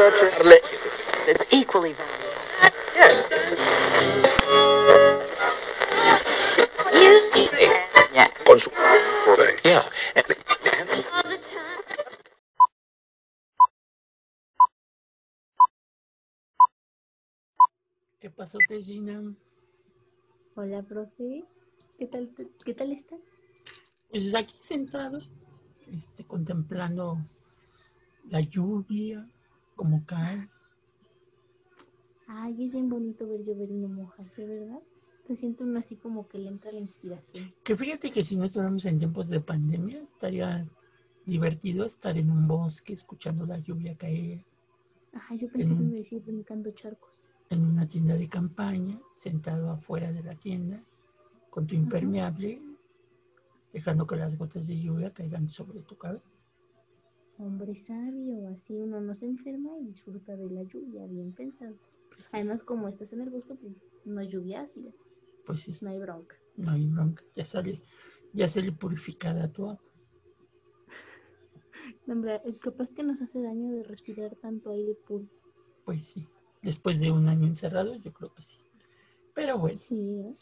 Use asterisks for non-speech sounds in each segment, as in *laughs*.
It's equally valuable. Yes. Yeah. Con su thing. Yeah. ¿Qué pasó, Tejina? Hola, profe. ¿Qué tal, qué tal está? Pues aquí sentado, este, contemplando la lluvia, como cae. Ay, es bien bonito ver llover y no mojarse, ¿verdad? Se siente uno así como que le entra la inspiración. Que fíjate que si no estuviéramos en tiempos de pandemia, estaría divertido estar en un bosque escuchando la lluvia caer, Ajá, yo pensé que me iba a decir brincando charcos. en una tienda de campaña, sentado afuera de la tienda, con tu impermeable, dejando que las gotas de lluvia caigan sobre tu cabeza. Hombre sabio, así uno no se enferma y disfruta de la lluvia, bien pensado. Pues, Además, como estás en el bosque, pues no es lluvia ácida, pues sí, no hay bronca. no hay bronca, ya sale, ya sale purificada tu agua. *laughs* Hombre, capaz que nos hace daño de respirar tanto aire puro. Pues sí, después de un año encerrado, yo creo que sí. Pero bueno, Sí, ¿eh?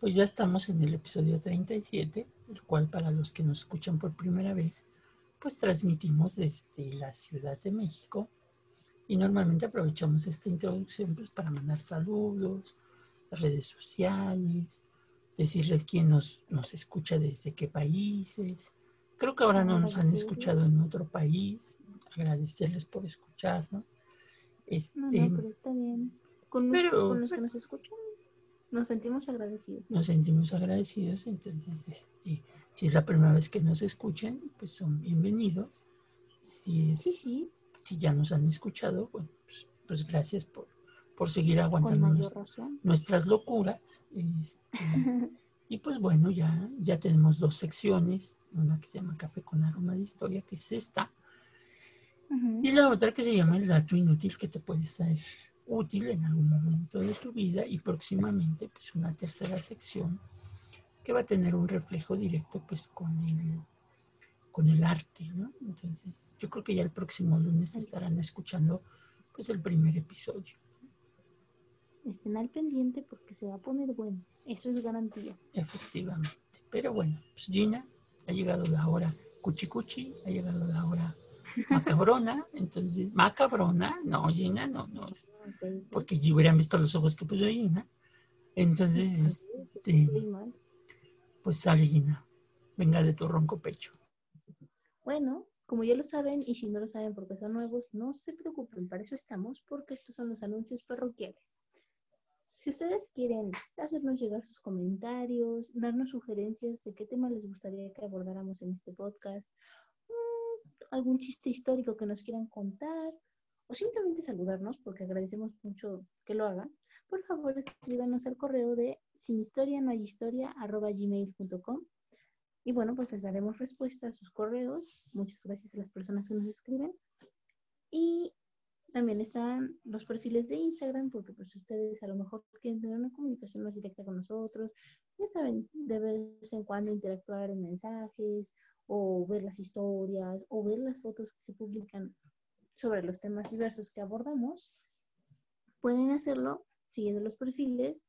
pues ya estamos en el episodio 37, el cual para los que nos escuchan por primera vez, pues transmitimos desde la Ciudad de México y normalmente aprovechamos esta introducción pues para mandar saludos, redes sociales, decirles quién nos, nos escucha desde qué países. Creo que ahora no nos han escuchado en otro país, agradecerles por escucharnos. No, Este, no, pero está bien. Con, Pero- con los que nos escuchan, nos sentimos agradecidos. nos sentimos agradecidos, entonces este, si es la primera vez que nos escuchan, pues son bienvenidos. Si, es, Sí, sí, si ya nos han escuchado, bueno, pues, pues gracias por, por seguir aguantando nuestras locuras. este, *laughs* y pues bueno, ya, ya tenemos dos secciones, una que se llama Café con Aroma de Historia, que es esta, y la otra que se llama El dato inútil que te puede ser útil en algún momento de tu vida y próximamente pues una tercera sección que va a tener un reflejo directo pues con el con el arte, ¿no? Entonces, yo creo que ya el próximo lunes estarán escuchando pues el primer episodio. Estén al pendiente porque se va a poner bueno. Eso es garantía. Efectivamente. Pero bueno, pues Gina, ha llegado la hora cuchi cuchi, ha llegado la hora macabrona, entonces, macabrona, no, Gina, no, no, es- porque ya hubieran visto los ojos que puso Gina. Entonces, este, pues sale Gina, venga de tu ronco pecho. Bueno, como ya lo saben, y si no lo saben porque son nuevos, no se preocupen, para eso estamos, porque estos son los anuncios parroquiales. Si ustedes quieren hacernos llegar sus comentarios, darnos sugerencias de qué tema les gustaría que abordáramos en este podcast, algún chiste histórico que nos quieran contar, o simplemente saludarnos, porque agradecemos mucho que lo hagan, por favor escríbanos al correo de sin historia no hay historia arroba y bueno, pues les daremos respuesta a sus correos. Muchas gracias a las personas que nos escriben. Y también están los perfiles de Instagram, porque pues ustedes a lo mejor quieren tener una comunicación más directa con nosotros. Ya saben, de vez en cuando interactuar en mensajes, o ver las historias, o ver las fotos que se publican sobre los temas diversos que abordamos. Pueden hacerlo siguiendo los perfiles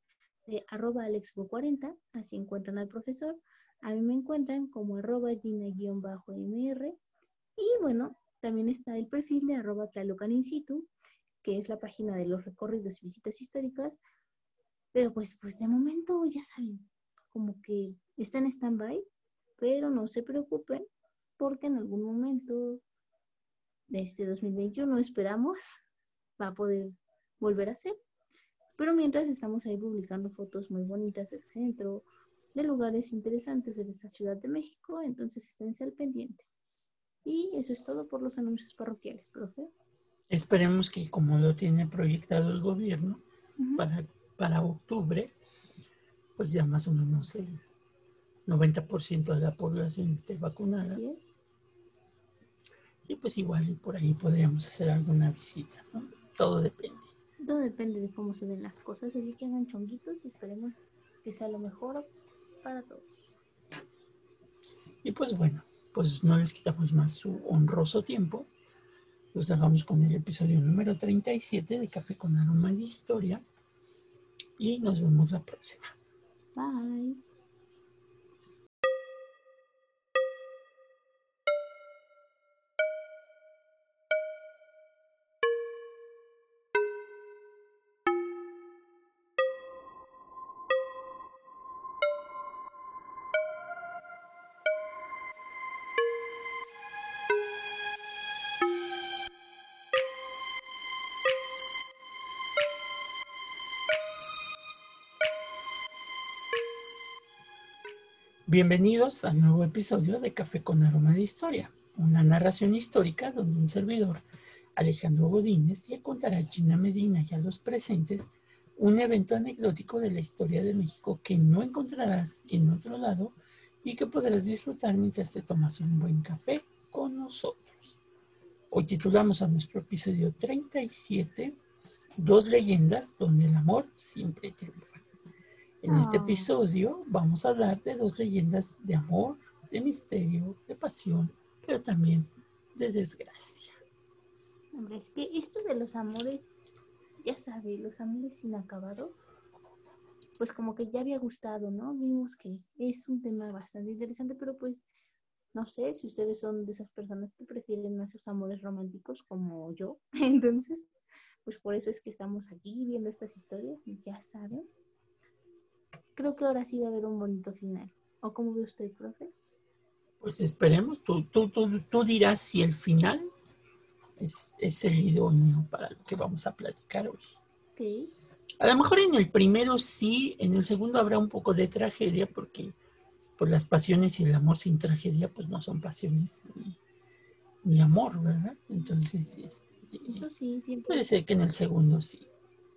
de arroba alexbo40, así encuentran al profesor. A mí me encuentran como arroba gina-mr. Y bueno, también está el perfil de arroba Tlalocan in situ, que es la página de los recorridos y visitas históricas. Pero pues, pues de momento, ya saben, como que está en stand-by, pero no se preocupen, porque en algún momento de este 2021 esperamos va a poder volver a ser. Pero mientras estamos ahí publicando fotos muy bonitas del centro, de lugares interesantes de esta Ciudad de México, entonces esténse al pendiente. Y eso es todo por los anuncios parroquiales, profe. Esperemos que como lo tiene proyectado el gobierno para, para octubre, pues ya más o menos el 90% de la población esté vacunada. Así es. Y pues igual por ahí podríamos hacer alguna visita, ¿no? Todo depende. Todo depende de cómo se den las cosas, así que hagan chonguitos y esperemos que sea lo mejor para todos. Y pues bueno, pues no les quitamos más su honroso tiempo. Los dejamos con el episodio número 37 de Café con Aroma de Historia y nos vemos la próxima. Bye. Bienvenidos al nuevo episodio de Café con Aroma de Historia, una narración histórica donde un servidor, Alejandro Godínez, le contará a Gina Medina y a los presentes un evento anecdótico de la historia de México que no encontrarás en otro lado y que podrás disfrutar mientras te tomas un buen café con nosotros. Hoy titulamos a nuestro episodio 37 Dos leyendas donde el amor siempre triunfa. En este Ah. episodio vamos a hablar de dos leyendas de amor, de misterio, de pasión, pero también de desgracia. Hombre, es que esto de los amores, ya sabe, los amores inacabados, pues como que ya había gustado, ¿no? Vimos que es un tema bastante interesante, pero pues no sé si ustedes son de esas personas que prefieren nuestros amores románticos como yo. *laughs* Entonces, pues por eso es que estamos aquí viendo estas historias y ya saben. Creo que ahora sí va a haber un bonito final. ¿O cómo ve usted, profe? Pues esperemos, tú, tú, tú, tú dirás si el final es, es el idóneo para lo que vamos a platicar hoy. Ok. A lo mejor en el primero sí, en el segundo habrá un poco de tragedia porque pues las pasiones y el amor sin tragedia pues no son pasiones ni, ni amor, ¿verdad? Entonces, este, Eso sí, siempre puede ser que en el segundo sí.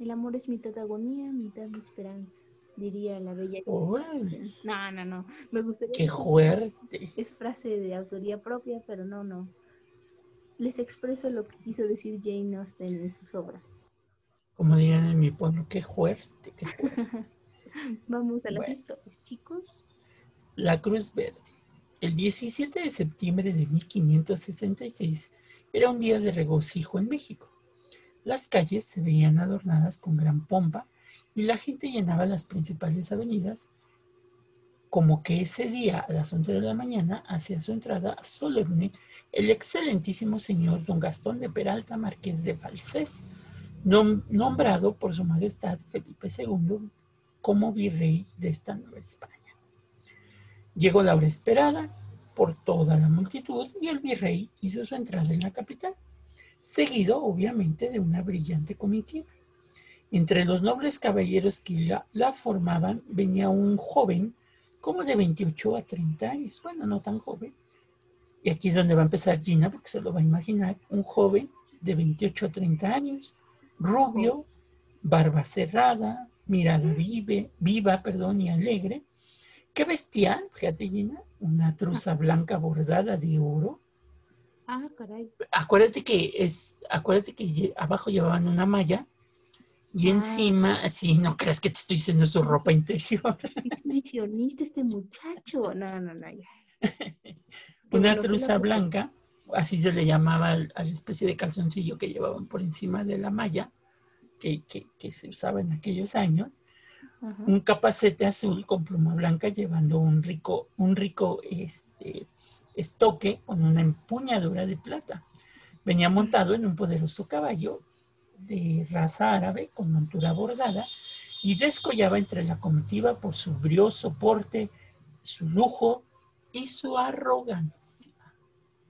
el amor es mitad agonía, mitad esperanza, diría la bella. Órale, No, no, no. Me gustaría qué fuerte. es frase de autoría propia, pero no, no. Les expreso lo que quiso decir Jane Austen en sus obras. Como dirían en mi pueblo, qué fuerte, qué fuerte. *laughs* Vamos a las Bueno. historias, chicos. La Cruz Verde. El 17 de septiembre de 1566 era un día de regocijo en México. Las calles se veían adornadas con gran pompa y la gente llenaba las principales avenidas, como que ese día a las 11 de la mañana hacía su entrada solemne el excelentísimo señor don Gastón de Peralta, marqués de Falsés, nom- nombrado por su majestad Felipe II como virrey de esta Nueva España. Llegó la hora esperada por toda la multitud y el virrey hizo su entrada en la capital, seguido obviamente de una brillante comitiva. Entre los nobles caballeros que la, la formaban venía un joven como de 28 a 30 años, bueno, no tan joven. Y aquí es donde va a empezar Gina, porque se lo va a imaginar, un joven de 28 a 30 años, rubio, barba cerrada, mirada vive, viva perdón, y alegre, que vestía, fíjate Gina, una truza blanca bordada de oro. Ah, caray. Acuérdate que es, acuérdate que abajo llevaban una malla y encima, así, no creas que te estoy diciendo su ropa interior, *laughs* Exhibicionista este muchacho. No, no, no, ya. *laughs* Una truza blanca, así se le llamaba al- a la especie de calzoncillo que llevaban por encima de la malla, que, que- que se usaba en aquellos años. Ajá. un capacete azul con pluma blanca llevando un rico, un rico este, estoque con una empuñadura de plata. Venía montado en un poderoso caballo de raza árabe con montura bordada y descollaba entre la comitiva por su brioso porte, su lujo y su arrogancia.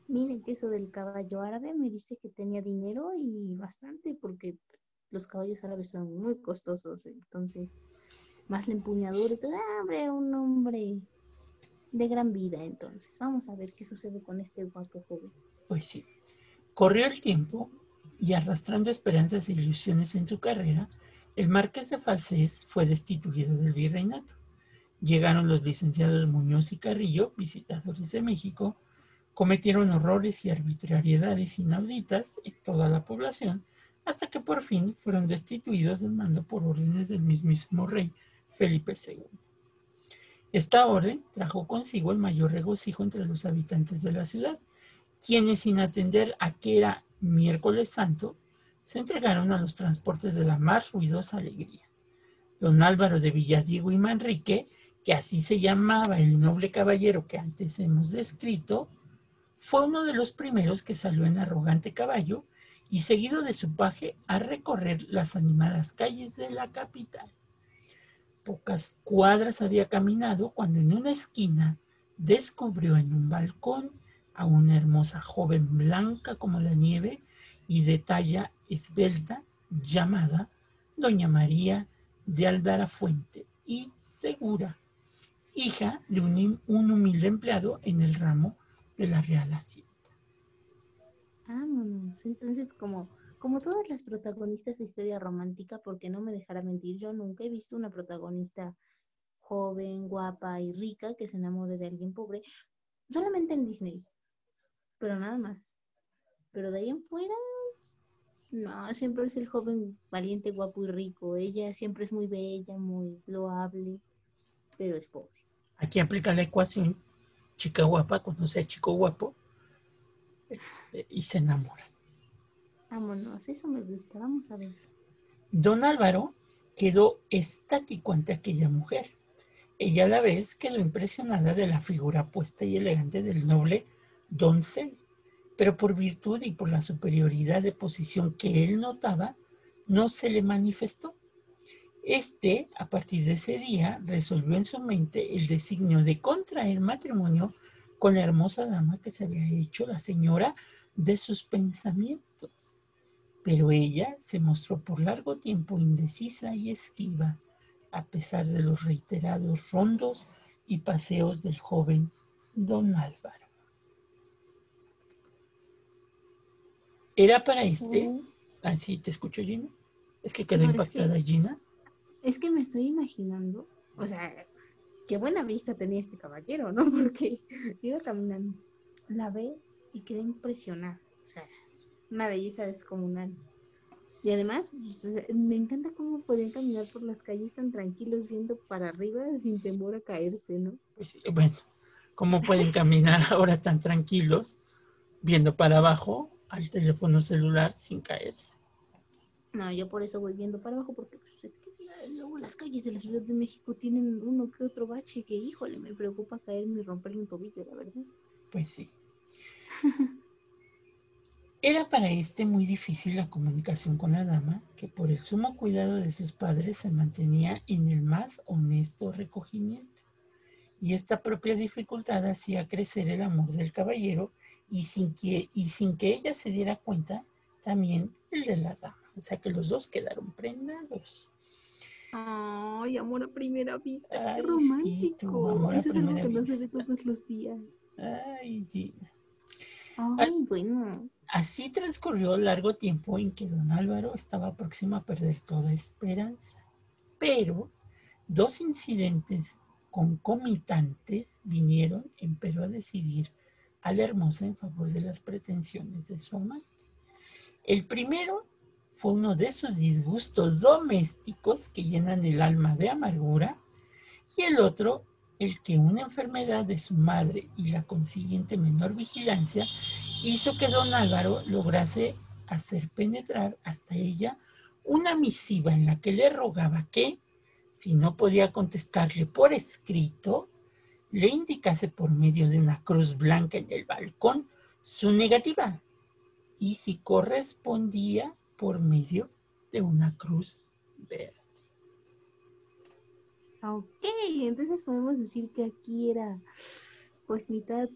Miren que eso del caballo árabe me dice que tenía dinero y bastante, porque los caballos árabes son muy costosos. Entonces, más la empuñadura. Ah, hombre, un hombre de gran vida. Entonces, vamos a ver qué sucede con este guapo joven. Pues sí. Corrió el tiempo y arrastrando esperanzas e ilusiones en su carrera, el marqués de Falsés fue destituido del virreinato. Llegaron los licenciados Muñoz y Carrillo, visitadores de México, cometieron horrores y arbitrariedades inauditas en toda la población, hasta que por fin fueron destituidos del mando por órdenes del mismísimo rey Felipe II. Esta orden trajo consigo el mayor regocijo entre los habitantes de la ciudad, quienes sin atender a que era miércoles santo, se entregaron a los transportes de la más ruidosa alegría. Don Álvaro de Villadiego y Manrique, que así se llamaba el noble caballero que antes hemos descrito, fue uno de los primeros que salió en arrogante caballo y seguido de su paje a recorrer las animadas calles de la capital. Pocas cuadras había caminado cuando en una esquina descubrió en un balcón a una hermosa joven blanca como la nieve y de talla esbelta llamada Doña María de Aldara Fuente y Segura, hija de un, un humilde empleado en el ramo de la Real Hacienda. Vámonos. Entonces, como, como todas las protagonistas de historia romántica, porque no me dejará mentir, yo nunca he visto una protagonista joven, guapa y rica que se enamore de alguien pobre, solamente en Disney, pero nada más. Pero de ahí en fuera, no, siempre es el joven valiente, guapo y rico. Ella siempre es muy bella, muy loable, pero es pobre. Aquí aplica la ecuación chica guapa conoce a chico guapo este, y se enamoran. Vámonos, eso me gusta, vamos a ver. Don Álvaro quedó estático ante aquella mujer. Ella a la vez quedó impresionada de la figura puesta y elegante del noble doncel, pero por virtud y por la superioridad de posición que él notaba, no se le manifestó. Este, a partir de ese día, resolvió en su mente el designio de contraer matrimonio con la hermosa dama que se había hecho la señora de sus pensamientos. Pero ella se mostró por largo tiempo indecisa y esquiva, a pesar de los reiterados rondos y paseos del joven don Álvaro. Era para este, así te escucho Gina, es que quedó No, es impactada que- Gina. Es que me estoy imaginando, o sea, qué buena vista tenía este caballero, ¿no? *laughs* Porque iba caminando, la ve y quedé impresionada. O sea, una belleza descomunal. Y además, pues, me encanta cómo podían caminar por las calles tan tranquilos, viendo para arriba sin temor a caerse, ¿no? Pues sí, bueno, ¿cómo pueden caminar *laughs* ahora tan tranquilos viendo para abajo al teléfono celular sin caerse? No, yo por eso voy viendo para abajo, porque pues, es que luego las calles de la Ciudad de México tienen uno que otro bache que, híjole, me preocupa caerme y romperme un tobillo, la verdad. Pues sí. Era para este muy difícil la comunicación con la dama, que por el sumo cuidado de sus padres se mantenía en el más honesto recogimiento. Y esta propia dificultad hacía crecer el amor del caballero y sin que, y sin que ella se diera cuenta, también el de la dama. O sea que los dos quedaron prendados. Ay, amor a primera vista, Ay, qué sí, tu romántico. amor a Eso es algo que no se ve vista. todos los días. Ay, Gina. Ay, bueno. Así transcurrió largo tiempo en que don Álvaro estaba próximo a perder toda esperanza. Pero dos incidentes concomitantes vinieron, empero, a decidir hermosa en favor de las pretensiones de su amante. El primero fue uno de esos disgustos domésticos que llenan el alma de amargura y el otro el que una enfermedad de su madre y la consiguiente menor vigilancia hizo que don Álvaro lograse hacer penetrar hasta ella una misiva en la que le rogaba que, si no podía contestarle por escrito, le indicase por medio de una cruz blanca en el balcón su negativa y si correspondía por medio de una cruz verde. Ok, entonces podemos decir que aquí era pues mitad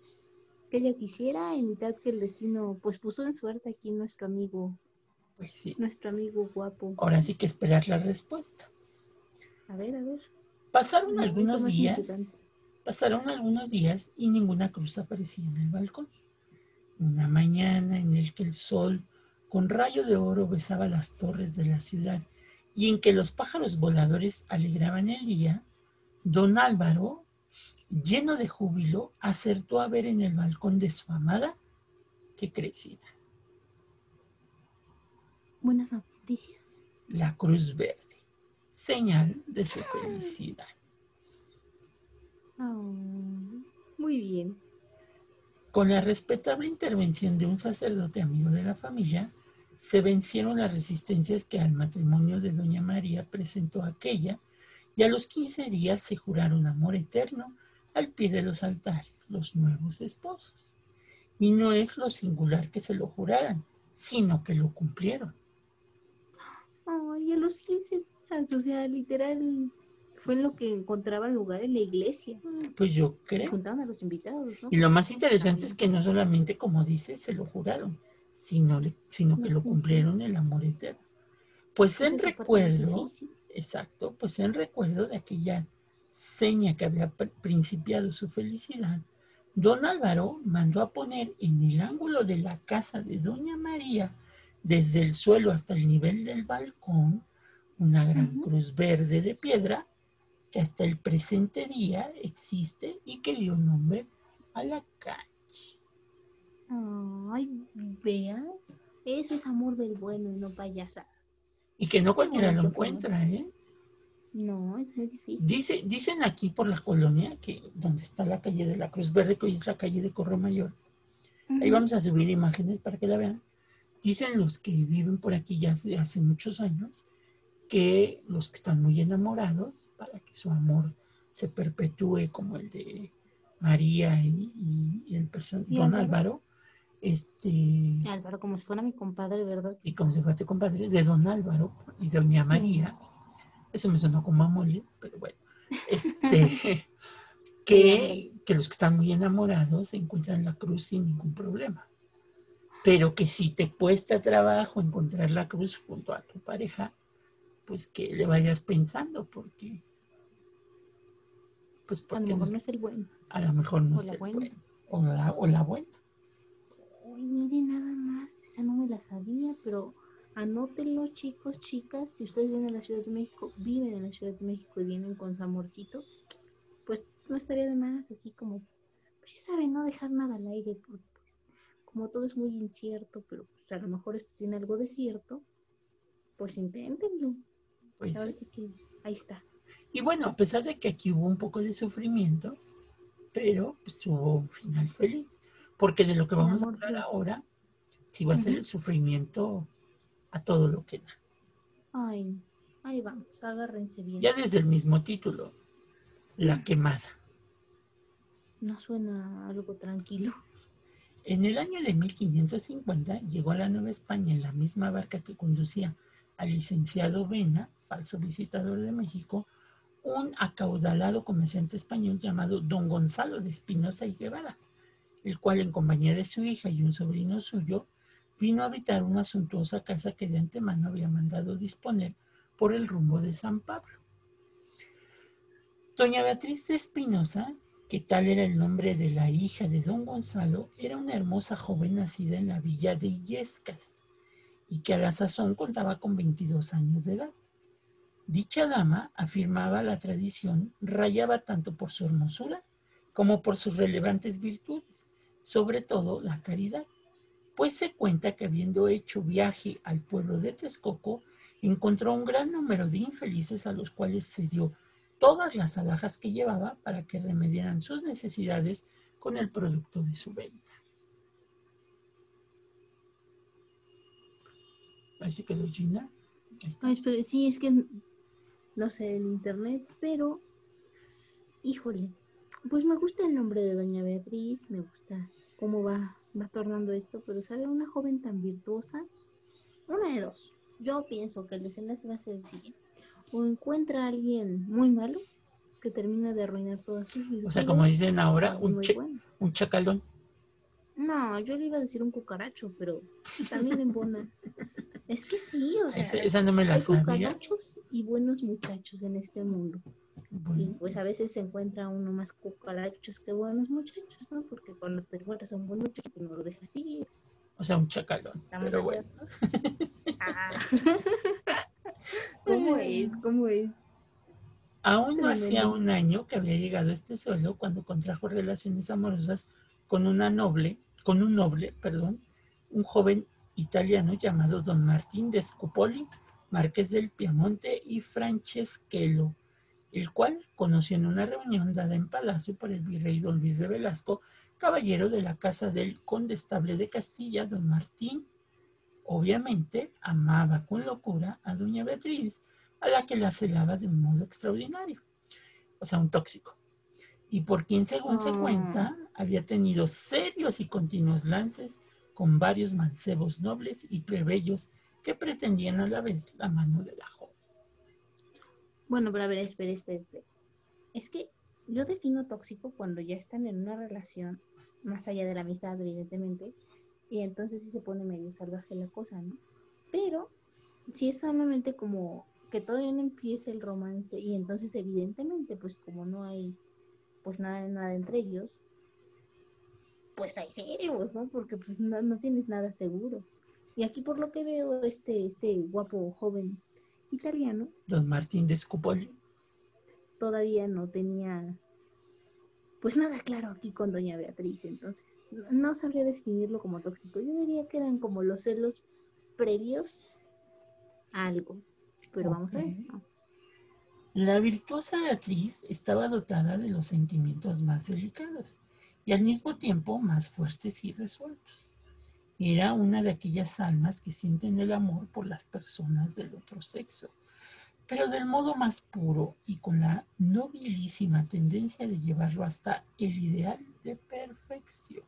que ella quisiera y mitad que el destino pues puso en suerte aquí nuestro amigo, Pues sí, nuestro amigo guapo. ahora sí que esperar la respuesta. A ver, a ver. Pasaron algunos días. Pasaron algunos días y ninguna cruz aparecía en el balcón. Una mañana en el que el sol con rayo de oro besaba las torres de la ciudad y en que los pájaros voladores alegraban el día, don Álvaro, lleno de júbilo, acertó a ver en el balcón de su amada que crecida, Buenas noticias. la cruz verde, señal de su felicidad. Ah, muy bien. Con la respetable intervención de un sacerdote amigo de la familia, se vencieron las resistencias que al matrimonio de doña María presentó aquella, y a los 15 días se juraron amor eterno al pie de los altares, los nuevos esposos. Y no es lo singular que se lo juraran, sino que lo cumplieron. Ay, a los 15 días, o sea, literal, fue en lo que encontraban lugar en la iglesia. Pues yo creo. juntaban a los invitados, ¿no? Y lo más interesante es que no solamente, como dice, se lo juraron, sino, que lo cumplieron el amor eterno. Pues en Esa parte es recuerdo, exacto, pues en recuerdo de aquella seña que había pr- principiado su felicidad, don Álvaro mandó a poner en el ángulo de la casa de doña María, desde el suelo hasta el nivel del balcón, una gran cruz verde de piedra que hasta el presente día existe y que dio nombre a la calle. Ay, vean, eso es amor del bueno y no payasadas. Y que no cualquiera lo encuentra, ¿eh? No, es muy difícil. Dice, dicen aquí por la colonia, que donde está la calle de la Cruz Verde, que hoy es la calle de Corro Mayor, ahí vamos a subir imágenes para que la vean. Dicen los que viven por aquí ya hace, hace muchos años, que los que están muy enamorados, para que su amor se perpetúe como el de María y, el person- Y don Álvaro. Este, Álvaro, como si fuera mi compadre, ¿verdad? y como se fue tu compadre, de don Álvaro y doña María. Eso me sonó como a mole, pero bueno. Este, *laughs* *laughs* que, que los que están muy enamorados encuentran la cruz sin ningún problema. Pero que si te cuesta trabajo encontrar la cruz junto a tu pareja, pues que le vayas pensando, porque pues A lo porque mejor no- no es el bueno. a lo mejor no o es la el buena. bueno, o la, o la buena. Uy, miren nada más, esa no me la sabía, pero anótenlo chicos, chicas, si ustedes viven en la Ciudad de México, viven en la Ciudad de México y vienen con su amorcito, pues no estaría de más, así como, pues ya saben, no dejar nada al aire, porque pues como todo es muy incierto, pero pues a lo mejor esto tiene algo de cierto, pues inténtenlo. Pues, Ahora sí que ahí está. Y bueno, a pesar de que aquí hubo un poco de sufrimiento, pero pues hubo un final feliz. Porque de lo que vamos a hablar feliz. ahora, sí va a ser el sufrimiento a todo lo que da. Ay, ahí vamos, agárrense bien. Ya desde el mismo título, La quemada. No suena algo tranquilo. En el año de 1550 llegó a la Nueva España en la misma barca que conducía al licenciado Vena, falso visitador de México, un acaudalado comerciante español llamado don Gonzalo de Espinosa y Guevara, el cual en compañía de su hija y un sobrino suyo vino a habitar una suntuosa casa que de antemano había mandado disponer por el rumbo de San Pablo. Doña Beatriz de Espinosa, que tal era el nombre de la hija de don Gonzalo, era una hermosa joven nacida en la villa de Illescas y que a la sazón contaba con 22 años de edad. Dicha dama, afirmaba la tradición, rayaba tanto por su hermosura como por sus relevantes virtudes, sobre todo la caridad, pues se cuenta que habiendo hecho viaje al pueblo de Texcoco, encontró un gran número de infelices a los cuales se dio todas las alhajas que llevaba para que remediaran sus necesidades con el producto de su venta. Ahí se quedó Gina. Ahí está. Sí, es que no sé en internet, pero híjole, pues me gusta el nombre de Doña Beatriz, me gusta cómo va, va tornando esto, pero sale una joven tan virtuosa, una de dos. Yo pienso que el desenlace va a ser el siguiente. O encuentra a alguien muy malo que termina de arruinar todas sus. O sea, como dicen ahora, un, bueno. un chacalón. No, yo le iba a decir un cucaracho, pero también embona. Es que sí, o sea, Esa, esa no me la hay cucarachos y buenos muchachos en este mundo. Y pues a veces se encuentra uno más cucarachos que buenos muchachos, ¿no? Porque cuando te encuentras a un buen muchacho, pues no lo dejas ir. o sea, un chacalón. ¿Estamos Pero bueno. Ah. *laughs* ¿Cómo es? ¿Cómo es? Aún no hacía un año que había llegado a este suelo cuando contrajo relaciones amorosas con una noble, con un noble, perdón, un joven italiano llamado Don Martín de Scupoli, marqués del Piamonte y Franceschello, el cual conoció en una reunión dada en Palacio por el virrey Don Luis de Velasco, caballero de la casa del condestable de Castilla, don Martín, obviamente amaba con locura a doña Beatriz, a la que la celaba de un modo extraordinario, o sea, un tóxico, y por quien, según se Ah. cuenta, había tenido serios y continuos lances con varios mancebos nobles y plebeyos que pretendían a la vez la mano de la joven. Bueno, pero a ver, espera, espera, espera. Es que yo defino tóxico cuando ya están en una relación, más allá de la amistad, evidentemente, y entonces sí se pone medio salvaje la cosa, ¿no? Pero si es solamente como que todavía no empieza el romance y entonces evidentemente, pues como no hay pues nada, nada entre ellos, pues hay celos, ¿no? Porque pues no, no tienes nada seguro. Y aquí por lo que veo, este, este guapo joven italiano Don Martín de Scupoli. todavía no tenía pues nada claro aquí con doña Beatriz, entonces no- sabría definirlo como tóxico. Yo diría que eran como los celos previos a algo, pero vamos a ver. La virtuosa Beatriz estaba dotada de los sentimientos más delicados y al mismo tiempo más fuertes y resueltos. Era una de aquellas almas que sienten el amor por las personas del otro sexo, pero del modo más puro y con la nobilísima tendencia de llevarlo hasta el ideal de perfección.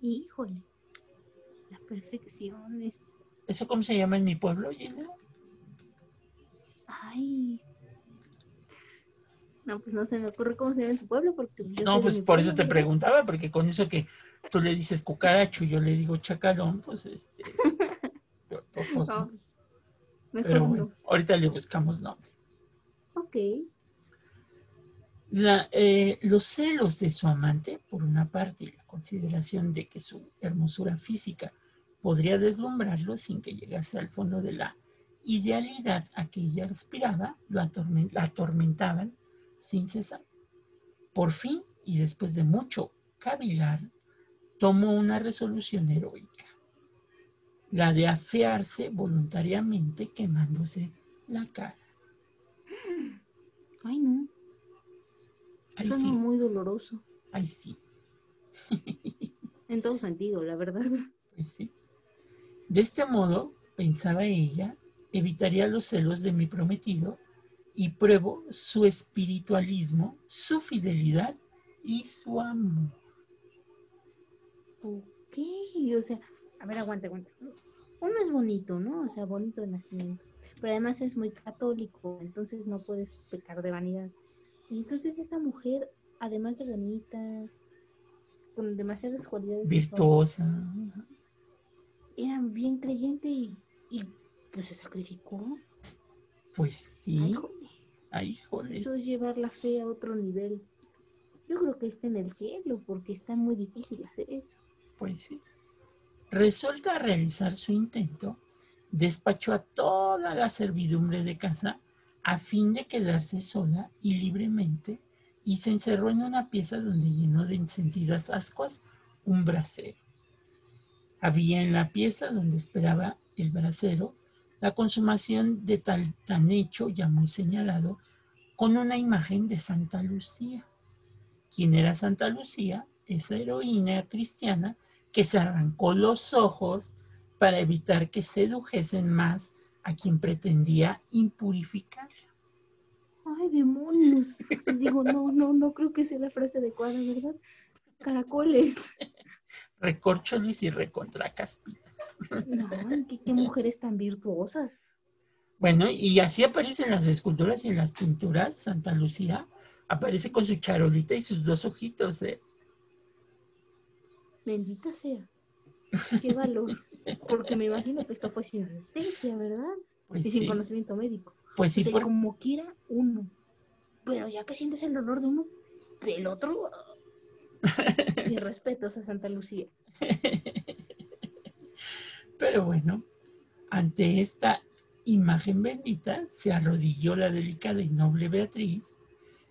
Y, híjole, la perfección es... ¿Eso cómo se llama en mi pueblo, Gina? No, pues no se me ocurre cómo se llama en su pueblo porque yo No, pues por eso te preguntaba, porque con eso que tú le dices cucaracho y yo le digo chacalón, pues este. *laughs* pues, pues, No, no. mejor Pero no. bueno, ahorita le buscamos nombre. Ok. La, eh, los celos de su amante, por una parte, y la consideración de que su hermosura física podría deslumbrarlo sin que llegase al fondo de la idealidad a que ella aspiraba, lo atormen- la atormentaban sin cesar. Por fin, y después de mucho cavilar, tomó una resolución heroica, la de afearse voluntariamente quemándose la cara. Ay, no. Suena sí, muy doloroso. ahí sí. *laughs* En todo sentido, la verdad. Pues sí. De este modo, pensaba ella, evitaría los celos de mi prometido y pruebo su espiritualismo, su fidelidad y su amor. Ok, o sea, a ver, aguanta, aguanta. Uno es bonito, ¿no? O sea, bonito de nacimiento. Pero además es muy católico, entonces no puedes pecar de vanidad. Entonces esta mujer, además de bonita, con demasiadas cualidades, Virtuosa. era bien creyente y, y pues se sacrificó. Pues sí. Jole, Ay, joles. eso es llevar la fe a otro nivel. Yo creo que está en el cielo, porque está muy difícil hacer eso. Pues sí. Resuelta a realizar su intento, despachó a toda la servidumbre de casa a fin de quedarse sola y libremente y se encerró en una pieza donde llenó de encendidas ascuas un brasero. Había en la pieza donde esperaba el brasero la consumación de tal tan hecho ya muy señalado con una imagen de Santa Lucía. ¿Quién era Santa Lucía? Esa heroína cristiana que se arrancó los ojos para evitar que sedujesen más a quien pretendía impurificar. Ay, demonios. Digo, no, no, no creo que sea la frase adecuada, ¿verdad? Caracoles. Recorcholis y recontracaspita. No, ¿qué, qué mujeres tan virtuosas. Bueno, y así aparece en las esculturas y en las pinturas Santa Lucía. Aparece con su charolita y sus dos ojitos, ¿eh? Bendita sea. Qué valor. Porque me imagino que esto fue sin anestesia, ¿verdad? Pues y sin conocimiento médico. pues O sí, sea, por- como quiera uno. Pero ya que sientes el dolor de uno, del otro. *laughs* Y respetos a Santa Lucía. *laughs* Pero bueno, ante esta imagen bendita se arrodilló la delicada y noble Beatriz,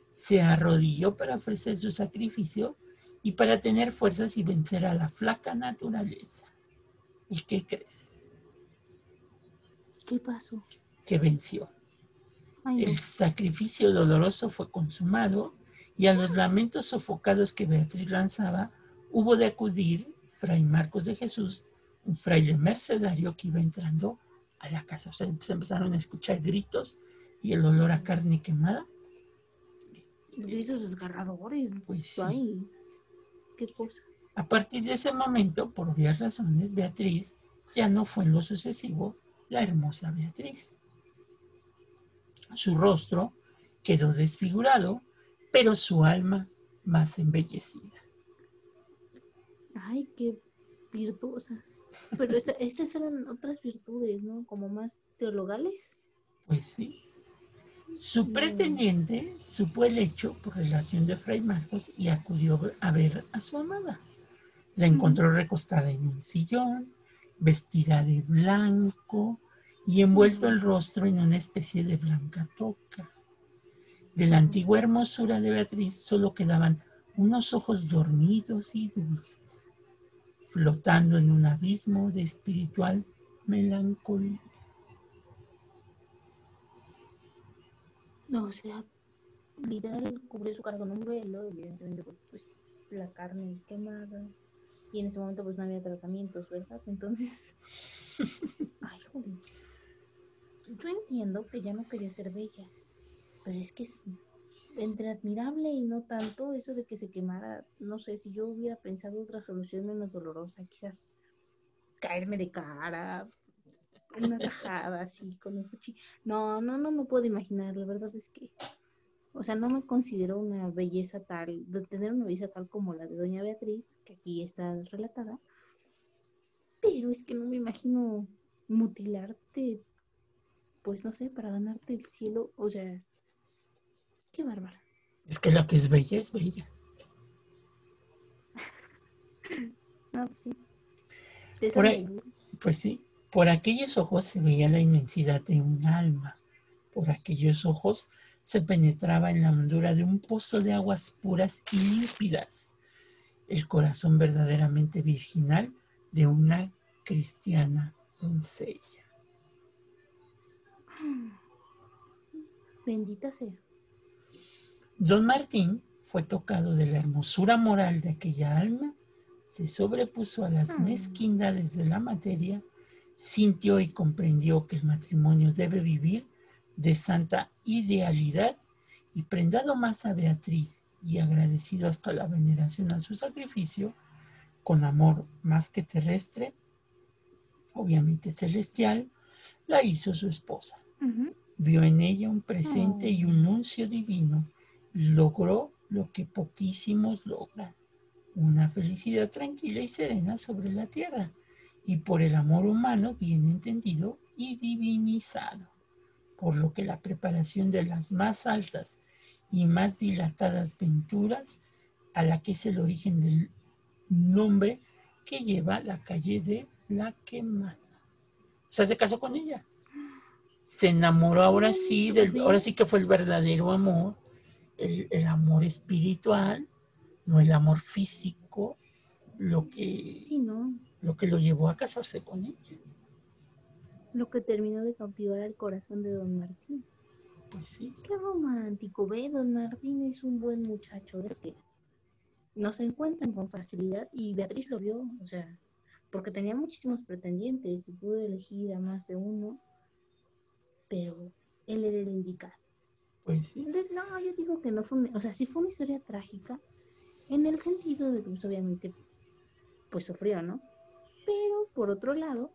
se arrodilló para ofrecer su sacrificio y para tener fuerzas y vencer a la flaca naturaleza. ¿Y qué crees? ¿Qué pasó? Que venció. Ay, no. El sacrificio doloroso fue consumado y a los lamentos sofocados que Beatriz lanzaba, hubo de acudir Fray Marcos de Jesús, un fraile mercedario que iba entrando a la casa. O sea, se empezaron a escuchar gritos y el olor a carne quemada. Gritos desgarradores. Pues sí. Ay, qué cosa. A partir de ese momento, por obvias razones, Beatriz ya no fue en lo sucesivo la hermosa Beatriz. Su rostro quedó desfigurado, pero su alma más embellecida. Ay, qué virtuosa. Pero esta- estas eran otras virtudes, ¿no? Como más teologales. Pues sí. Su Mm. pretendiente supo el hecho por relación de Fray Marcos y acudió a ver a su amada. La encontró recostada en un sillón, vestida de blanco y envuelto el rostro en una especie de blanca toca. De la antigua hermosura de Beatriz solo quedaban unos ojos dormidos y dulces, flotando en un abismo de espiritual melancolía. No, o sea, literal cubrió su cara con un velo, evidentemente, pues, pues, la carne quemada. Y en ese momento, pues no había tratamientos, ¿verdad? Entonces. *laughs* Ay, joder. Yo entiendo que ya no quería ser bella, pero es que es entre admirable y no tanto eso de que se quemara. No sé, si yo hubiera pensado otra solución menos dolorosa, quizás caerme de cara, una rajada así con un cuchillo. No, no, no me puedo imaginar. La verdad es que, o sea, no me considero una belleza tal, de tener una belleza tal como la de Doña Beatriz, que aquí está relatada. Pero es que no me imagino mutilarte, pues no sé, para ganarte el cielo. O sea, qué bárbara. Es que la que es bella es bella. *laughs* No, pues sí. Por ahí-. Pues sí, por aquellos ojos se veía la inmensidad de un alma. Por aquellos ojos se penetraba en la hondura de un pozo de aguas puras y límpidas. El corazón verdaderamente virginal de una cristiana doncella. Bendita sea. Don Martín fue tocado de la hermosura moral de aquella alma, se sobrepuso a las Mm. mezquindades de la materia, sintió y comprendió que el matrimonio debe vivir de santa idealidad y prendado más a Beatriz y agradecido hasta la veneración a su sacrificio, con amor más que terrestre, obviamente celestial, la hizo su esposa vio en ella un presente Oh. y un nuncio divino, logró lo que poquísimos logran, una felicidad tranquila y serena sobre la tierra, y por el amor humano bien entendido y divinizado, por lo que la preparación de las más altas y más dilatadas venturas, a la que es el origen del nombre que lleva la calle de la quemada. O sea, se casó con ella se enamoró ahora sí, del, ahora sí que fue el verdadero amor, el, el amor espiritual, no el amor físico, lo que, Sí, ¿no? lo que lo llevó a casarse con ella. Lo que terminó de cautivar el corazón de don Martín. Pues sí, Qué romántico, ve, don Martín es un buen muchacho, los que no se encuentran con facilidad y Beatriz lo vio, o sea, porque tenía muchísimos pretendientes y pudo elegir a más de uno, pero él era el indicado. Pues sí. No, yo digo que no fue, una- o sea, sí fue una historia trágica, en el sentido de que pues, obviamente, pues sufrió, ¿no? Pero por otro lado,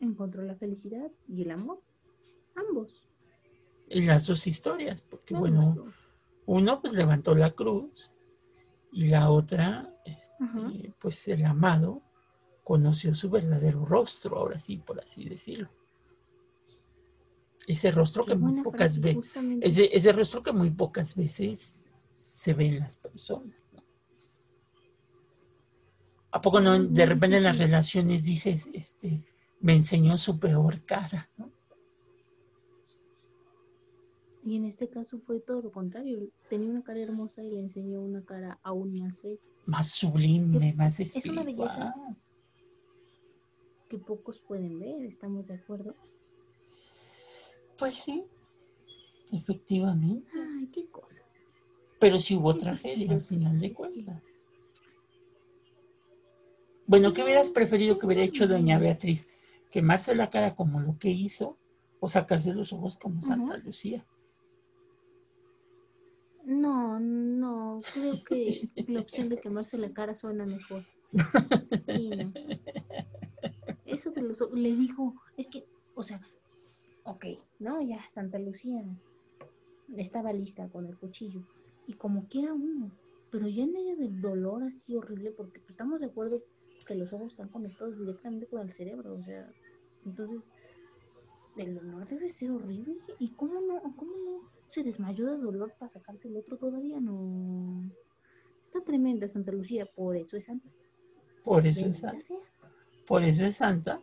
encontró la felicidad y el amor, ambos. Y las dos historias, porque No, bueno, no, no. uno pues levantó la cruz y la otra, este, pues el amado conoció su verdadero rostro, ahora sí, por así decirlo. Ese rostro Qué que muy pocas frase, veces. Ese, ese rostro que muy pocas veces se ve en las personas. ¿no? ¿A poco no? De repente en las relaciones dices, este, me enseñó su peor cara, ¿no? Y en este caso fue todo lo contrario. Tenía una cara hermosa y le enseñó una cara aún más bella, Más sublime, más Es una espiritual. belleza. que pocos pueden ver, ¿estamos de acuerdo? Pues sí, efectivamente. Ay, qué cosa. Pero sí hubo tragedia al final de cuentas. Bueno, ¿qué hubieras preferido que hubiera hecho doña Beatriz? ¿Quemarse la cara como lo que hizo o sacarse los ojos como Santa Lucía? No, no, creo que la opción de quemarse la cara suena mejor. *laughs* Sí, no. Eso de los ojos, le dijo, es que, no, ya, Santa Lucía estaba lista con el cuchillo. Y como quiera uno, pero ya en medio del dolor así horrible, porque pues, estamos de acuerdo que los ojos están conectados directamente con el cerebro, o sea, entonces el dolor debe ser horrible. ¿Y cómo no, cómo no se desmayó de dolor para sacarse el otro todavía? No. Está tremenda Santa Lucía, por eso es santa. Por eso es santa. sea. Por eso es santa.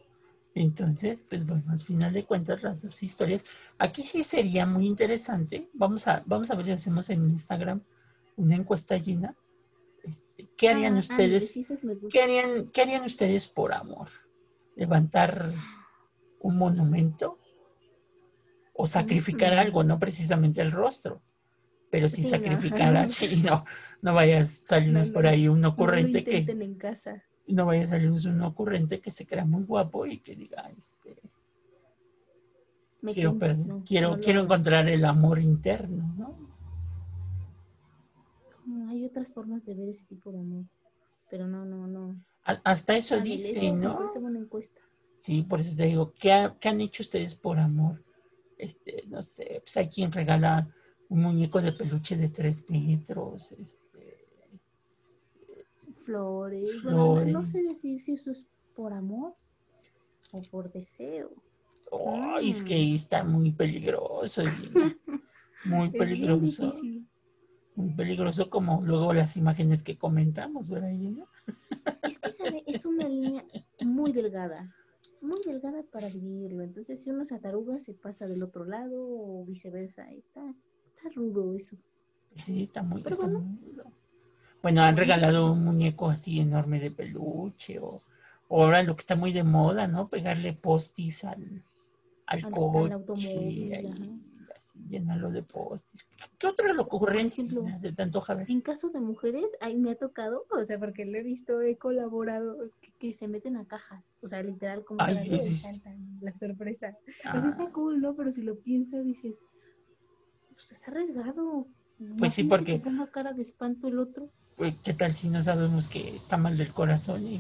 Entonces, pues bueno, al final de cuentas las dos historias. Aquí sí sería muy interesante. Vamos a, vamos a ver si hacemos en Instagram una encuesta llena. Este, ¿Qué harían Ah, ustedes? ¿Qué harían, ¿Qué harían ustedes por amor? ¿Levantar un monumento? ¿O sacrificar algo? No precisamente el rostro, pero sí, Sí, no. sacrificar *laughs* sí, no, no vayas a salirnos No, por no, ahí un No lo ocurrente que en casa. No vaya a salirnos un ocurrente que se crea muy guapo y que diga, este, Me quiero, no, quiero, no quiero encontrar el amor interno, ¿no? Hay otras formas de ver ese tipo de amor. Pero no, no, no. A- hasta eso dice, ¿no? encuesta. Sí, por eso te digo, ¿qué, ha- qué han hecho ustedes por amor? Este, no sé, pues hay quien regala un muñeco de peluche de tres metros, este, Flores. Bueno, no, no sé decir si eso es por amor o por deseo. ¡ay, es Mm. que está muy peligroso, Gina, *laughs* muy peligroso, muy peligroso como luego las imágenes que comentamos, ¿verdad, Gina? Es que sabe, es una línea muy delgada. Muy delgada para vivirlo. Entonces, si uno se ataruga, se pasa del otro lado o viceversa. Está, está rudo eso. Sí, está muy, Pero está bueno. muy duro. Bueno, han regalado un muñeco así enorme de peluche o, o ahora lo que está muy de moda, ¿no? Pegarle postis al, al coche automóvil, así, llenarlo de postis. ¿Qué otra es lo que ocurre ejemplo, de tanto Javier? En caso de mujeres, ahí me ha tocado, *laughs* o sea, porque lo he visto, he colaborado, que, que se meten a cajas. O sea, literal, como Ay, que saltan la sorpresa. Pues Ah, está cool, ¿no? Pero si lo piensas, dices, pues es arriesgado. Pues sí, porque- que ponga cara de espanto el otro. Pues, ¿Qué tal si no sabemos que está mal del corazón? Y,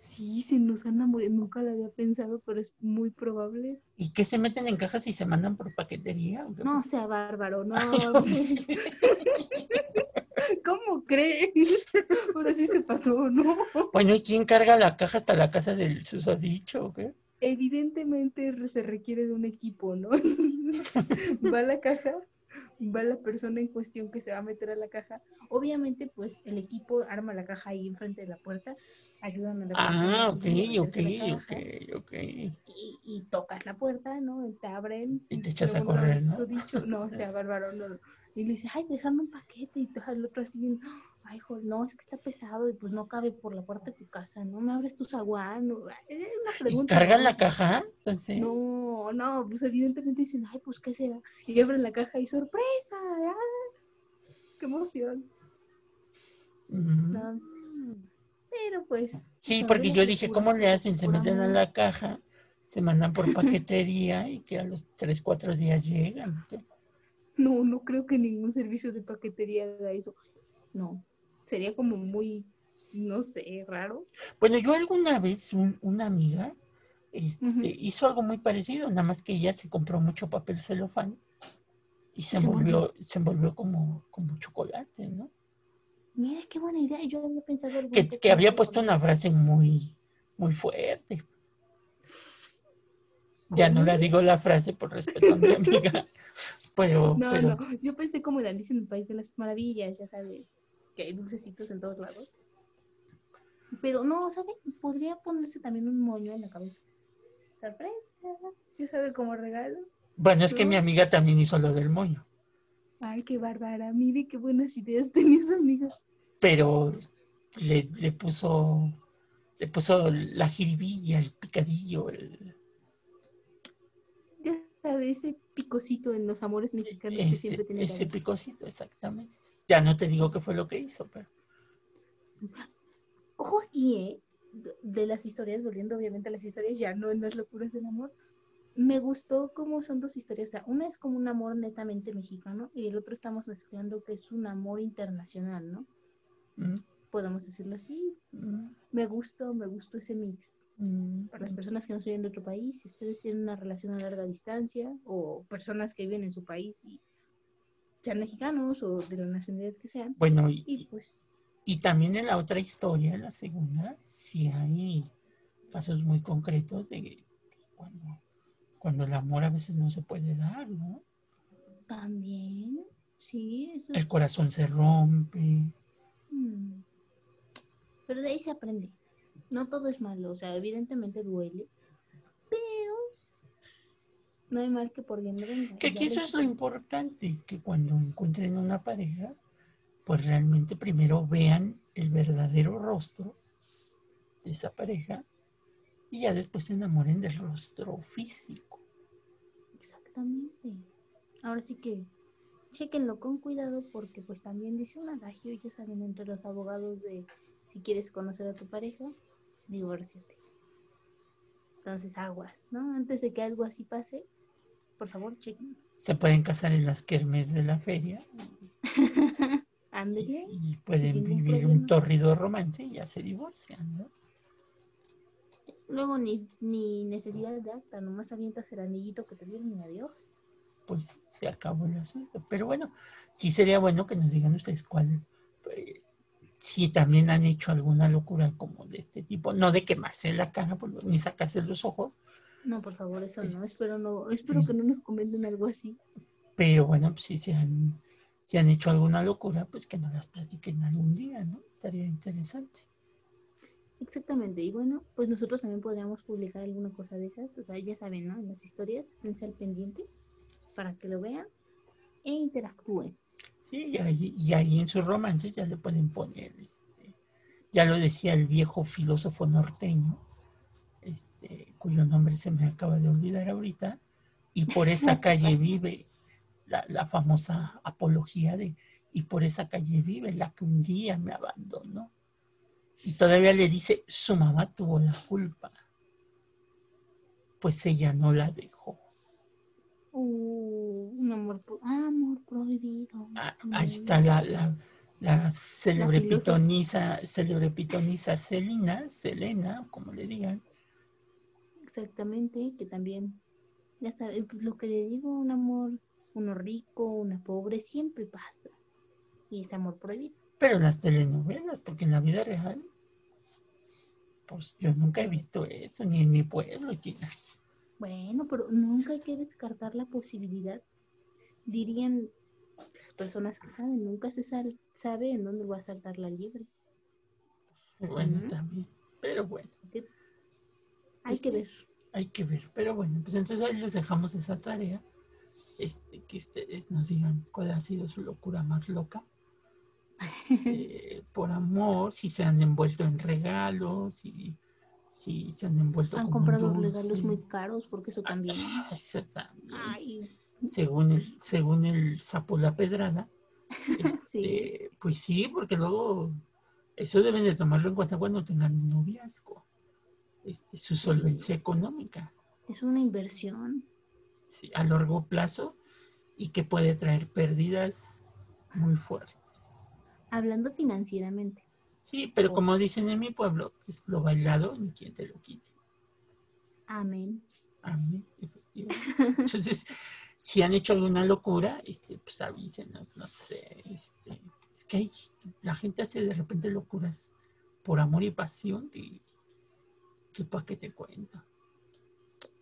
Sí, se nos van a morir. Nunca lo había pensado, pero es muy probable. ¿Y que se meten en cajas y se mandan por paquetería? ¿O qué No sea bárbaro, no. Ay, no, *laughs* sí. ¿Cómo cree? Ahora sí se pasó, ¿no? Bueno, ¿y quién carga la caja hasta la casa del susodicho o qué? Evidentemente se requiere de un equipo, ¿no? *laughs* va la caja, va la persona en cuestión que se va a meter a la caja. Obviamente, pues el equipo arma la caja ahí enfrente de la puerta, ayudan a la persona Ah, ok, ok, ok, ok. Y, y tocas la puerta, ¿no? Te abren. Y te echas a correr, ¿no? dicho, no, o sea, *laughs* bárbaro, no. Y le dice, ay, déjame un paquete. Y deja el otro así, ay, joder, no, es que está pesado y pues no cabe por la puerta de tu casa, ¿no? Me abres tu zaguán. no, Es una ¿Y pregunta. cargan la caja? Entonces, No, no, pues evidentemente dicen, ay, pues qué será. Y abren la caja y sorpresa, ¡ah! qué emoción. No. Pero pues. Sí, son porque yo dije, ¿cómo le hacen? Se meten a la caja, se mandan por *laughs* paquetería y que a los 3, 4 días llegan. No, no creo que ningún servicio de paquetería haga eso. No, sería como muy, no sé, raro. Bueno, yo alguna vez, un- una amiga este, hizo algo muy parecido, nada más que ella se compró mucho papel celofán y se envolvió, se envolvió como, como chocolate, ¿no? Mira, qué buena idea. Yo había pensado algo Que, que había puesto una frase muy, muy fuerte. Ya no la digo la frase por respeto a mi *laughs* amiga, pero, No, pero no, yo pensé como en Alicia en el País de las Maravillas, ya sabes, que hay dulcecitos en todos lados. Pero no, ¿sabe? Podría ponerse también un moño en la cabeza. Sorpresa, ya sabe como regalo. bueno, es que mi amiga también hizo lo del moño, Ay, qué bárbara, mire qué buenas ideas tenía su amiga. pero le, le puso, le puso la jiribilla, el picadillo, el, Ya sabe, ese picocito en los amores mexicanos que siempre tiene. ese picocito, exactamente. Ya no te digo qué fue lo que hizo, pero Ojo aquí, ¿eh? De- las historias, volviendo obviamente a las historias, ya no en las locuras del amor. Me gustó cómo son dos historias. O sea, una es como un amor netamente mexicano y el otro estamos mezclando que es un amor internacional, ¿no? mm, Podemos decirlo así. mm, Me gustó, me gustó ese mix. mm, Para las personas que nos viven de otro país, si ustedes tienen una relación a larga distancia o personas que viven en su país y sean mexicanos o de la nacionalidad que sean, bueno, y, y pues y también en la otra historia, en la segunda, sí hay casos muy concretos de cuando, cuando el amor a veces no se puede dar, ¿no? también, sí, eso El corazón se rompe. Mm. Pero de ahí se aprende. No todo es malo, o sea, evidentemente duele, pero no hay mal que por bien venga. Que ves- es lo importante, que cuando encuentren una pareja, pues realmente primero vean el verdadero rostro de esa pareja y ya después se enamoren del rostro físico. Exactamente. Ahora sí que chequenlo con cuidado porque pues también dice un adagio, ya saben, entre los abogados de si quieres conocer a tu pareja, divórciate. Entonces aguas, ¿no? Antes de que algo así pase, por favor, chequen. Se pueden casar en las kermes de la feria *laughs* Ándele. y pueden vivir un torrido romance y ya se divorcian, ¿no? Luego ni, ni necesidad de acta, nomás avientas el anillito que te dieron y adiós. Pues se acabó el asunto. Pero bueno, sí sería bueno que nos digan ustedes cuál, eh, si también han hecho alguna locura como de este tipo, no de quemarse la cara por- ni sacarse los ojos, No, por favor, eso no. Es- Espero no, espero que no nos comenten algo así. pero bueno, pues si se han, si han hecho alguna locura, pues que nos las platiquen algún día, ¿no? Estaría interesante. Exactamente. Y bueno, pues nosotros también podríamos publicar alguna cosa de esas. O sea, ya saben, ¿no? En las historias, esténse al pendiente para que lo vean e interactúen. Sí, y ahí, y ahí en sus romances ya le pueden poner, este, ya lo decía el viejo filósofo norteño, este, cuyo nombre se me acaba de olvidar ahorita, y por esa calle vive la, la famosa apología de, y por esa calle vive la que un día me abandonó. Y todavía le dice, su mamá tuvo la culpa, pues ella no la dejó. Uh, un amor, ah, amor prohibido. Ah, ahí está la, la, la célebre filósofa. pitonisa, célebre pitonisa Celina, Selena, como le digan. Exactamente, que también, ya sabes, lo que le digo, un amor, uno rico, una pobre, siempre pasa. Y ese amor prohibido. Pero las telenovelas, porque en la vida real, pues yo nunca he visto eso, ni en mi pueblo, Gina. Bueno, pero nunca hay que descartar la posibilidad. Dirían las personas que saben, nunca se sal- sabe en dónde va a saltar la liebre. Bueno, también. Pero bueno, Hay Pues que sí. ver. hay que ver. Pero bueno, pues entonces ahí les dejamos esa tarea. Este, que ustedes nos digan cuál ha sido su locura más loca. eh, *laughs* por amor, si se han envuelto en regalos, si, si se han envuelto Han comprado dulce. regalos muy caros porque eso también. Ah, Eso también. Ay, Según el, según el sapo la pedrada. *laughs* este, Sí. Pues sí, porque luego eso deben de tomarlo en cuenta cuando tengan un noviazgo. Este, su solvencia económica. es una inversión. sí, a largo plazo y que puede traer pérdidas muy fuertes. Hablando financieramente. Sí, pero Oh. como dicen en mi pueblo, pues lo bailado ni quien te lo quite. Amén. A mí, efectivamente. Entonces, *laughs* si han hecho alguna locura, este, pues avísenos, no sé. Este, es que hay- la gente hace de repente locuras por amor y pasión que, que para qué te cuento.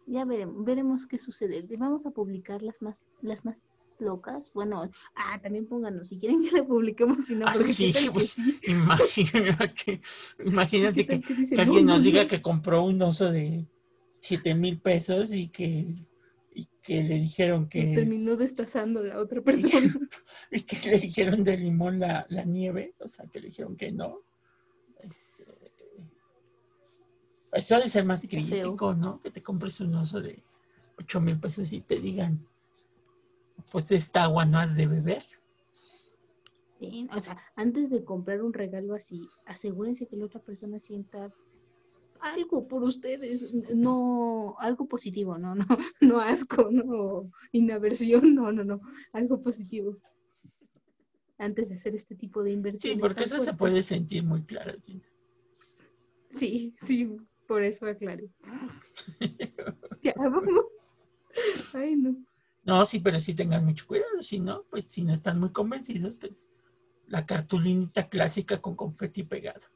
Ya veremos, veremos qué sucede. Vamos a publicar las más, las más locas. Bueno, ah, también pónganos si quieren que la *laughs* publiquemos, si no, Ah, porque sí, qué tal que pues, sí. Imagínate, imagínate ¿Qué que, alguien "No, nos no, diga no"? que compró un oso de 7 mil pesos y que, y que le dijeron que, terminó destazando la otra persona. *laughs* y que le dijeron de limón la, la nieve, o sea, que le dijeron que no. Este, eso ha de ser más crítico, ¿no? Que te compres un oso de... 8 mil pesos y te digan, pues esta agua no has de beber. Sí, O sea, antes de comprar un regalo así, asegúrense que la otra persona sienta algo por ustedes, no algo positivo, no, no, *laughs* no asco, no inaversión, no, no, no, algo positivo. Antes de hacer este tipo de inversión. Sí, porque eso se puede sentir muy claro, Gina. Sí, sí, por eso aclaré. *laughs* ya, vamos. Ay, no. No, sí, pero sí tengan mucho cuidado, si no, pues si no están muy convencidos, pues la cartulinita clásica con confeti pegado.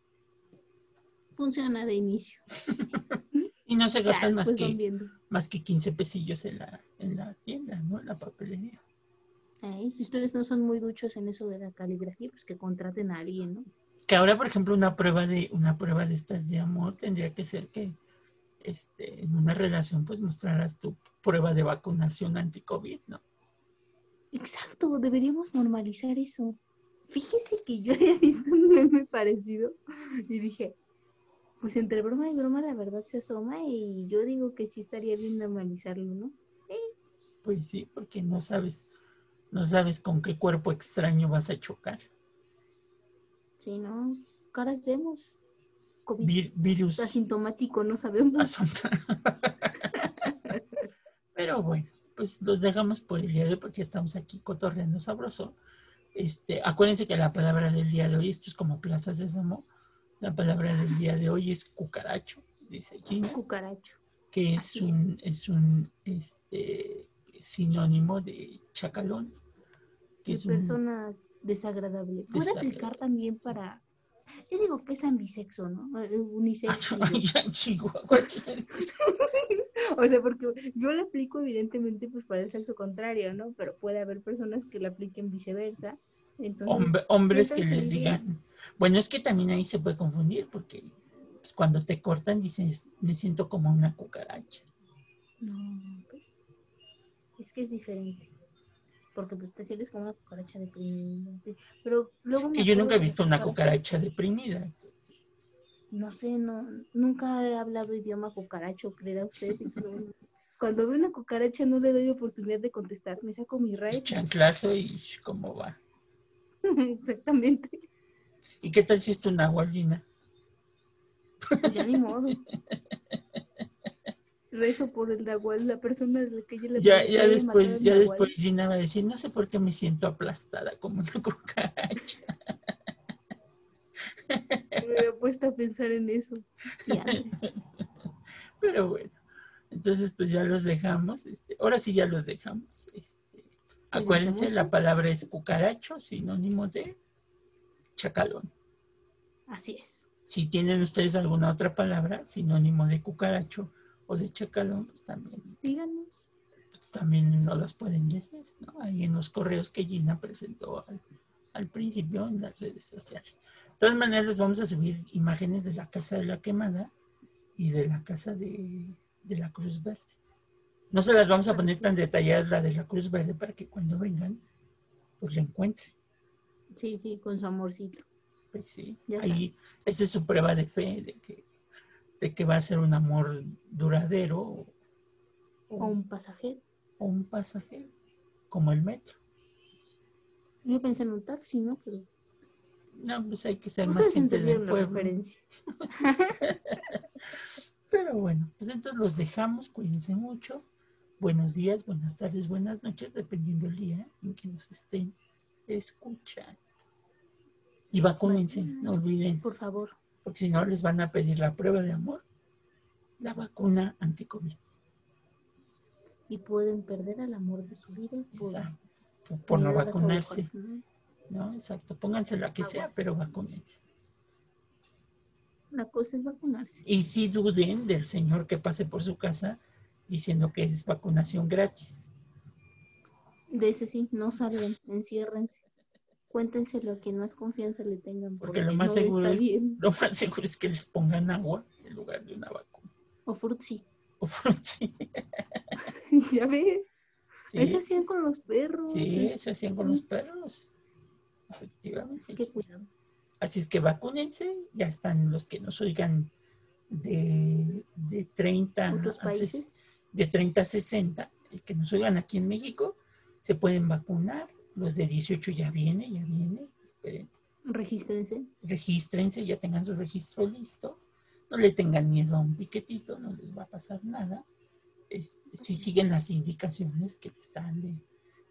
Funciona de inicio. *laughs* Y no se Ya, gastan más que, más que 15 pesillos en la, en la tienda, ¿no? En la papelería. Ay, si ustedes no son muy duchos en eso de la caligrafía, pues que contraten a alguien, ¿no? Que ahora, por ejemplo, una prueba de, una prueba de estas de amor tendría que ser que este, en una relación, pues mostraras tu prueba de vacunación anti-COVID, ¿no? Exacto, deberíamos normalizar eso. Fíjese que yo había visto un meme parecido y dije, pues entre broma y broma la verdad se asoma y yo digo que sí estaría bien normalizarlo, ¿no? Pues sí, porque no sabes, no sabes con qué cuerpo extraño vas a chocar. Si no, caras vemos. COVID Vir- virus. asintomático, no sabemos. asunto. *laughs* Pero bueno, pues los dejamos por el día de hoy porque estamos aquí cotorreando sabroso. Este, acuérdense que la palabra del día de hoy, esto es como Plaza Sésamo, la palabra del día de hoy es cucaracho, dice Gina, Cucaracho. que es Así un, es un este, sinónimo de chacalón, que De es un, persona desagradable. Puede Desagradable. aplicar también para. Yo digo que es ambisexo, ¿no? Eh, Ah, Unisex. en Chihuahua. *laughs* *laughs* O sea, porque yo la aplico evidentemente pues para el sexo contrario, ¿no? Pero puede haber personas que la apliquen viceversa. Entonces, Hombre- hombres que les digan. Bueno, es que también ahí se puede confundir porque pues, cuando te cortan dices, me siento como una cucaracha. No, pero es que es diferente. Porque pues, te sientes como una cucaracha deprimida. Pero luego Que yo nunca he visto una cucaracha deprimida. entonces, No sé, no, nunca he hablado idioma cucaracho, creerá usted. No. Cuando veo una cucaracha no le doy oportunidad de contestar, me saco mi raíz. chanclazo y cómo va. *laughs* Exactamente. ¿Y qué tal si es tu Gina? Pues ya ni modo. *laughs* Rezo por el Nahual, la persona de la que yo le Ya, ya después, ya Nahual. después Gina va a decir, no sé por qué me siento aplastada como una *laughs* cucaracha. Me había puesto a pensar en eso. Y antes. *laughs* Pero bueno, entonces pues ya los dejamos. Este, ahora sí ya los dejamos. Este, acuérdense, dejamos. la palabra es cucaracho, sinónimo de chacalón. Así es. Si tienen ustedes alguna otra palabra, sinónimo de cucaracho o de chacalón, pues también, Díganos. pues también no las pueden decir, ¿no? Ahí en los correos que Gina presentó al, al principio en las redes sociales. De todas maneras, les vamos a subir imágenes de la casa de la quemada y de la casa de, de la Cruz Verde. No se las vamos a poner tan detalladas la de la Cruz Verde para que cuando vengan, pues la encuentren. Sí, sí, con su amorcito. Pues sí, Ya ahí esa es su prueba de fe de que, de que va a ser un amor duradero o, O un pasajero. o un pasajero, como el metro. Yo pensé en un taxi, ¿no? Pero No, pues hay que ser más gente del pueblo. *laughs* Pero bueno, pues entonces los dejamos, cuídense mucho. Buenos días, buenas tardes, buenas noches, dependiendo el día en que nos estén escuchando. Y vacúnense, no olviden, Por favor. Porque si no les van a pedir la prueba de amor, la vacuna anti-COVID. Y pueden perder al amor de su vida por, Exacto. Por, por no vacunarse, ¿no? Exacto. Pónganse la que sea, pero vacúnense. Una cosa es vacunarse. Y si duden del señor que pase por su casa diciendo que es vacunación gratis. De ese sí, no salgan, enciérrense. Cuéntense lo que más confianza le tengan. Porque lo más no seguro es- bien. Lo más seguro es que les pongan agua en lugar de una vacuna. O frutzi. O sí, *laughs* ya sí, Eso hacían con los perros. sí, eso hacían con los perros. Efectivamente. Qué cuidado. Así es que vacúnense, ya están los que nos oigan de, de 30 Otros a de 30 a 60, y que nos oigan aquí en México, se pueden vacunar. Los de 18 ya viene, ya viene. Esperen, Regístrense. regístrense, ya tengan su registro listo. No le tengan miedo a un piquetito, no les va a pasar nada. Este, si siguen las indicaciones que les dan de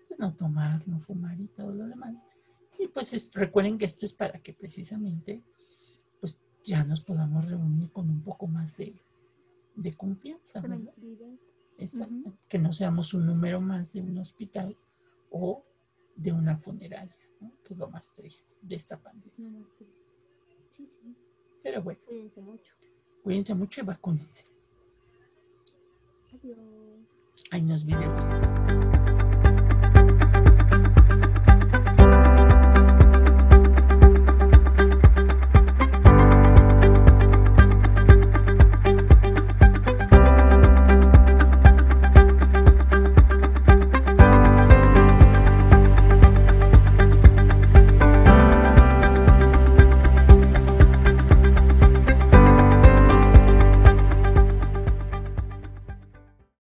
pues, no tomar, no fumar y todo lo demás. Y pues es- recuerden que esto es para que precisamente pues ya nos podamos reunir con un poco más de, de confianza, ¿verdad? Exacto. Ujú. Que no seamos un número más de un hospital o de una funeraria, ¿no? que es lo más triste de esta pandemia. Sí, sí. Pero bueno, Cuídense mucho. cuídense mucho y vacúnense. Adiós. Hay unos videos.